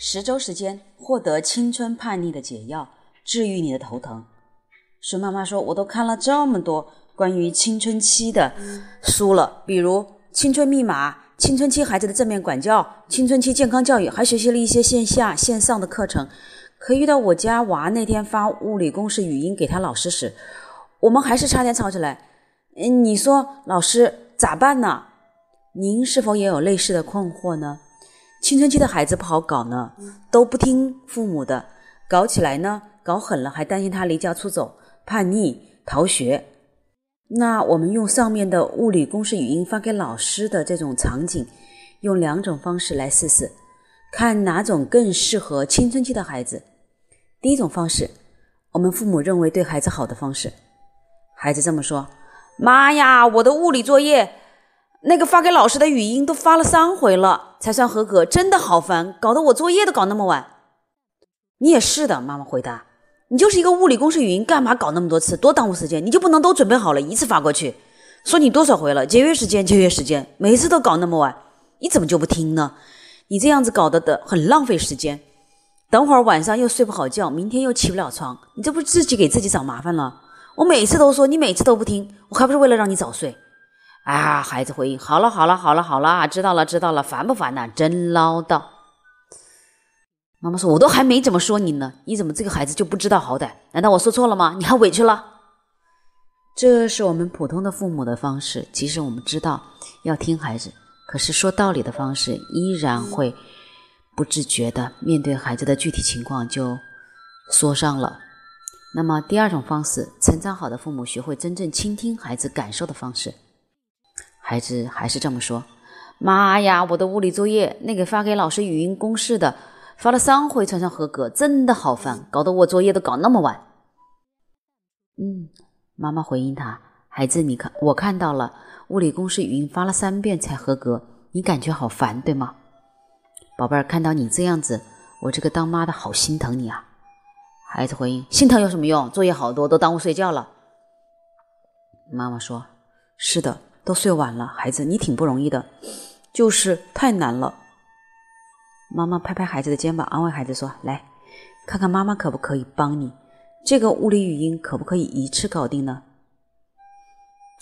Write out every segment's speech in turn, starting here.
十周时间获得青春叛逆的解药，治愈你的头疼。孙妈妈说：“我都看了这么多关于青春期的书了，比如《青春密码》、青春期孩子的正面管教、青春期健康教育，还学习了一些线下、线上的课程。可遇到我家娃那天发物理公式语音给他老师时，我们还是差点吵起来。嗯，你说老师咋办呢？您是否也有类似的困惑呢？青春期的孩子不好搞呢，都不听父母的，搞起来呢，搞狠了还担心他离家出走。”叛逆、逃学，那我们用上面的物理公式语音发给老师的这种场景，用两种方式来试试，看哪种更适合青春期的孩子。第一种方式，我们父母认为对孩子好的方式，孩子这么说：“妈呀，我的物理作业那个发给老师的语音都发了三回了才算合格，真的好烦，搞得我作业都搞那么晚。”你也是的，妈妈回答。你就是一个物理公式语音，干嘛搞那么多次，多耽误时间？你就不能都准备好了，一次发过去？说你多少回了，节约时间，节约时间，每次都搞那么晚，你怎么就不听呢？你这样子搞得的很浪费时间，等会儿晚上又睡不好觉，明天又起不了床，你这不是自己给自己找麻烦了？我每次都说，你每次都不听，我还不是为了让你早睡？啊，孩子回应：好了，好了，好了，好了，知道了，知道了，烦不烦呐？真唠叨。妈妈说：“我都还没怎么说你呢，你怎么这个孩子就不知道好歹？难道我说错了吗？你还委屈了？”这是我们普通的父母的方式。即使我们知道要听孩子，可是说道理的方式依然会不自觉的面对孩子的具体情况就说上了。那么第二种方式，成长好的父母学会真正倾听孩子感受的方式。孩子还是这么说：“妈呀，我的物理作业那个发给老师语音公式的。”发了三回才算合格，真的好烦，搞得我作业都搞那么晚。嗯，妈妈回应他：“孩子，你看，我看到了，物理公式语音发了三遍才合格，你感觉好烦，对吗？”宝贝儿，看到你这样子，我这个当妈的好心疼你啊。孩子回应：“心疼有什么用？作业好多，都耽误睡觉了。”妈妈说：“是的，都睡晚了。孩子，你挺不容易的，就是太难了。”妈妈拍拍孩子的肩膀，安慰孩子说：“来看看妈妈可不可以帮你？这个物理语音可不可以一次搞定呢？”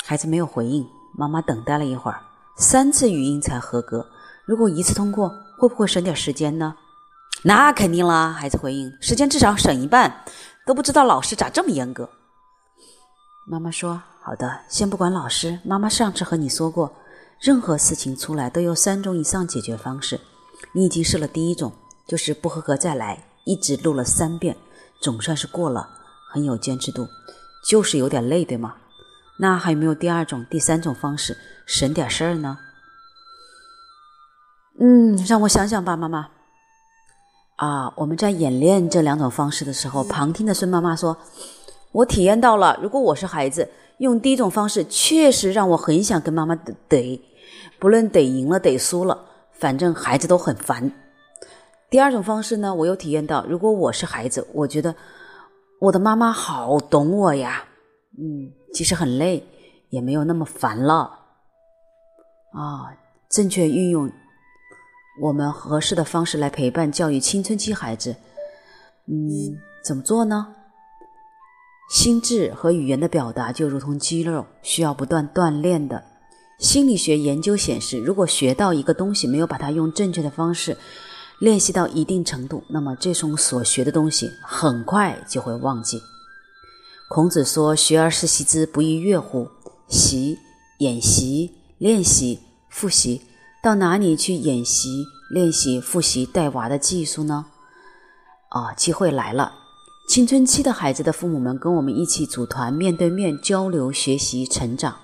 孩子没有回应。妈妈等待了一会儿，三次语音才合格。如果一次通过，会不会省点时间呢？那肯定啦！孩子回应：“时间至少省一半。”都不知道老师咋这么严格。妈妈说：“好的，先不管老师。妈妈上次和你说过，任何事情出来都有三种以上解决方式。”你已经试了第一种，就是不合格再来，一直录了三遍，总算是过了，很有坚持度，就是有点累，对吗？那还有没有第二种、第三种方式省点事儿呢？嗯，让我想想吧，妈妈。啊，我们在演练这两种方式的时候，旁听的孙妈妈说：“我体验到了，如果我是孩子，用第一种方式确实让我很想跟妈妈怼，不论怼赢了怼输了。”反正孩子都很烦。第二种方式呢，我又体验到，如果我是孩子，我觉得我的妈妈好懂我呀。嗯，即使很累，也没有那么烦了。啊，正确运用我们合适的方式来陪伴教育青春期孩子。嗯，怎么做呢？心智和语言的表达就如同肌肉，需要不断锻炼的。心理学研究显示，如果学到一个东西，没有把它用正确的方式练习到一定程度，那么这种所学的东西很快就会忘记。孔子说：“学而时习之，不亦说乎？习、演习、练习、复习，到哪里去演习、练习、复习带娃的技术呢？”啊，机会来了！青春期的孩子的父母们跟我们一起组团，面对面交流、学习、成长。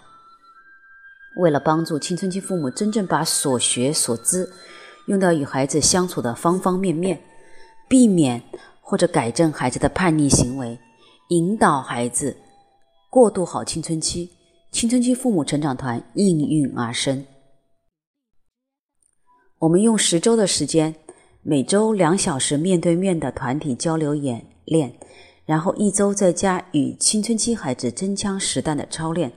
为了帮助青春期父母真正把所学所知用到与孩子相处的方方面面，避免或者改正孩子的叛逆行为，引导孩子过渡好青春期，青春期父母成长团应运而生。我们用十周的时间，每周两小时面对面的团体交流演练，然后一周在家与青春期孩子真枪实弹的操练。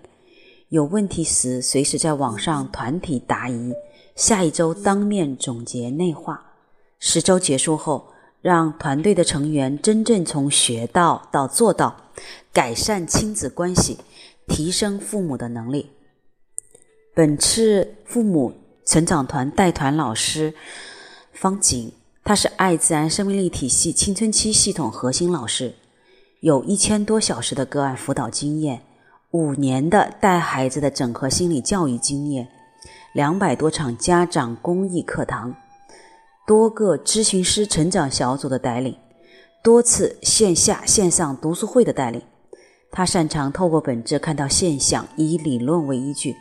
有问题时，随时在网上团体答疑。下一周当面总结内化，十周结束后，让团队的成员真正从学到到做到，改善亲子关系，提升父母的能力。本次父母成长团带团老师方景，他是爱自然生命力体系青春期系统核心老师，有一千多小时的个案辅导经验，五年的带孩子的整合心理教育经验，两百多场家长公益课堂，多个咨询师成长小组的带领，多次线下线上读书会的带领。他擅长透过本质看到现象，以理论为依据。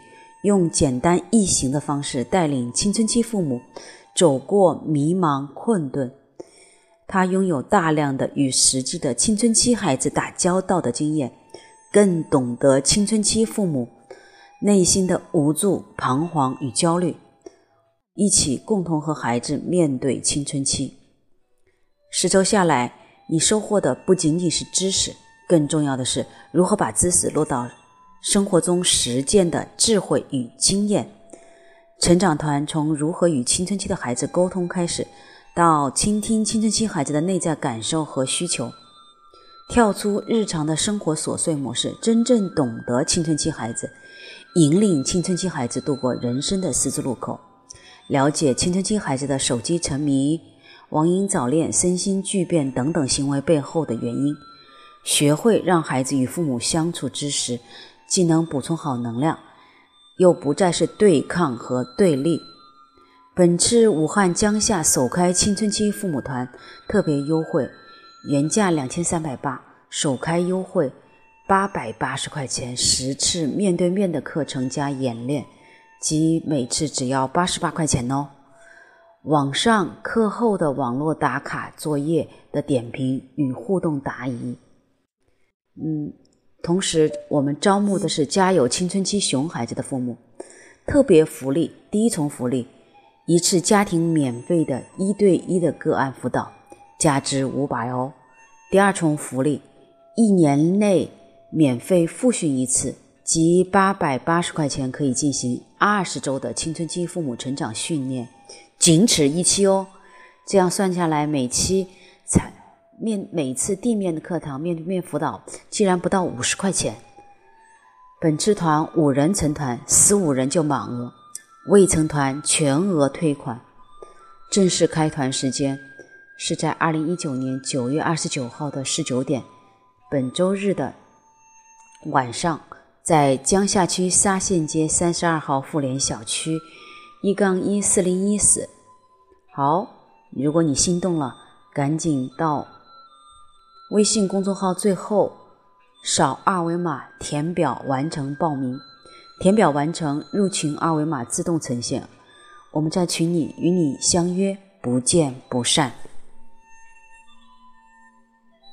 用简单易行的方式带领青春期父母走过迷茫困顿。他拥有大量的与实际的青春期孩子打交道的经验，更懂得青春期父母内心的无助、彷徨与焦虑。一起共同和孩子面对青春期。十周下来，你收获的不仅仅是知识，更重要的是如何把知识落到。生活中实践的智慧与经验，成长团从如何与青春期的孩子沟通开始，到倾听青春期孩子的内在感受和需求，跳出日常的生活琐碎模式，真正懂得青春期孩子，引领青春期孩子度过人生的十字路口，了解青春期孩子的手机沉迷、网瘾早恋、身心巨变等等行为背后的原因，学会让孩子与父母相处之时。既能补充好能量，又不再是对抗和对立。本次武汉江夏首开青春期父母团特别优惠，原价两千三百八，首开优惠八百八十块钱，十次面对面的课程加演练，即每次只要八十八块钱哦。网上课后的网络打卡作业的点评与互动答疑，嗯。同时，我们招募的是家有青春期熊孩子的父母，特别福利，第一重福利，一次家庭免费的一对一的个案辅导，价值五百哦。第二重福利，一年内免费复训一次，即八百八十块钱可以进行二十周的青春期父母成长训练，仅此一期哦。这样算下来，每期。面每次地面的课堂面对面辅导，竟然不到五十块钱。本次团五人成团，十五人就满额，未成团全额退款。正式开团时间是在二零一九年九月二十九号的十九点，本周日的晚上，在江夏区沙县街三十二号妇联小区一杠一四零一室。好，如果你心动了，赶紧到。微信公众号最后扫二维码填表完成报名，填表完成入群二维码自动呈现，我们在群里与你相约不见不散。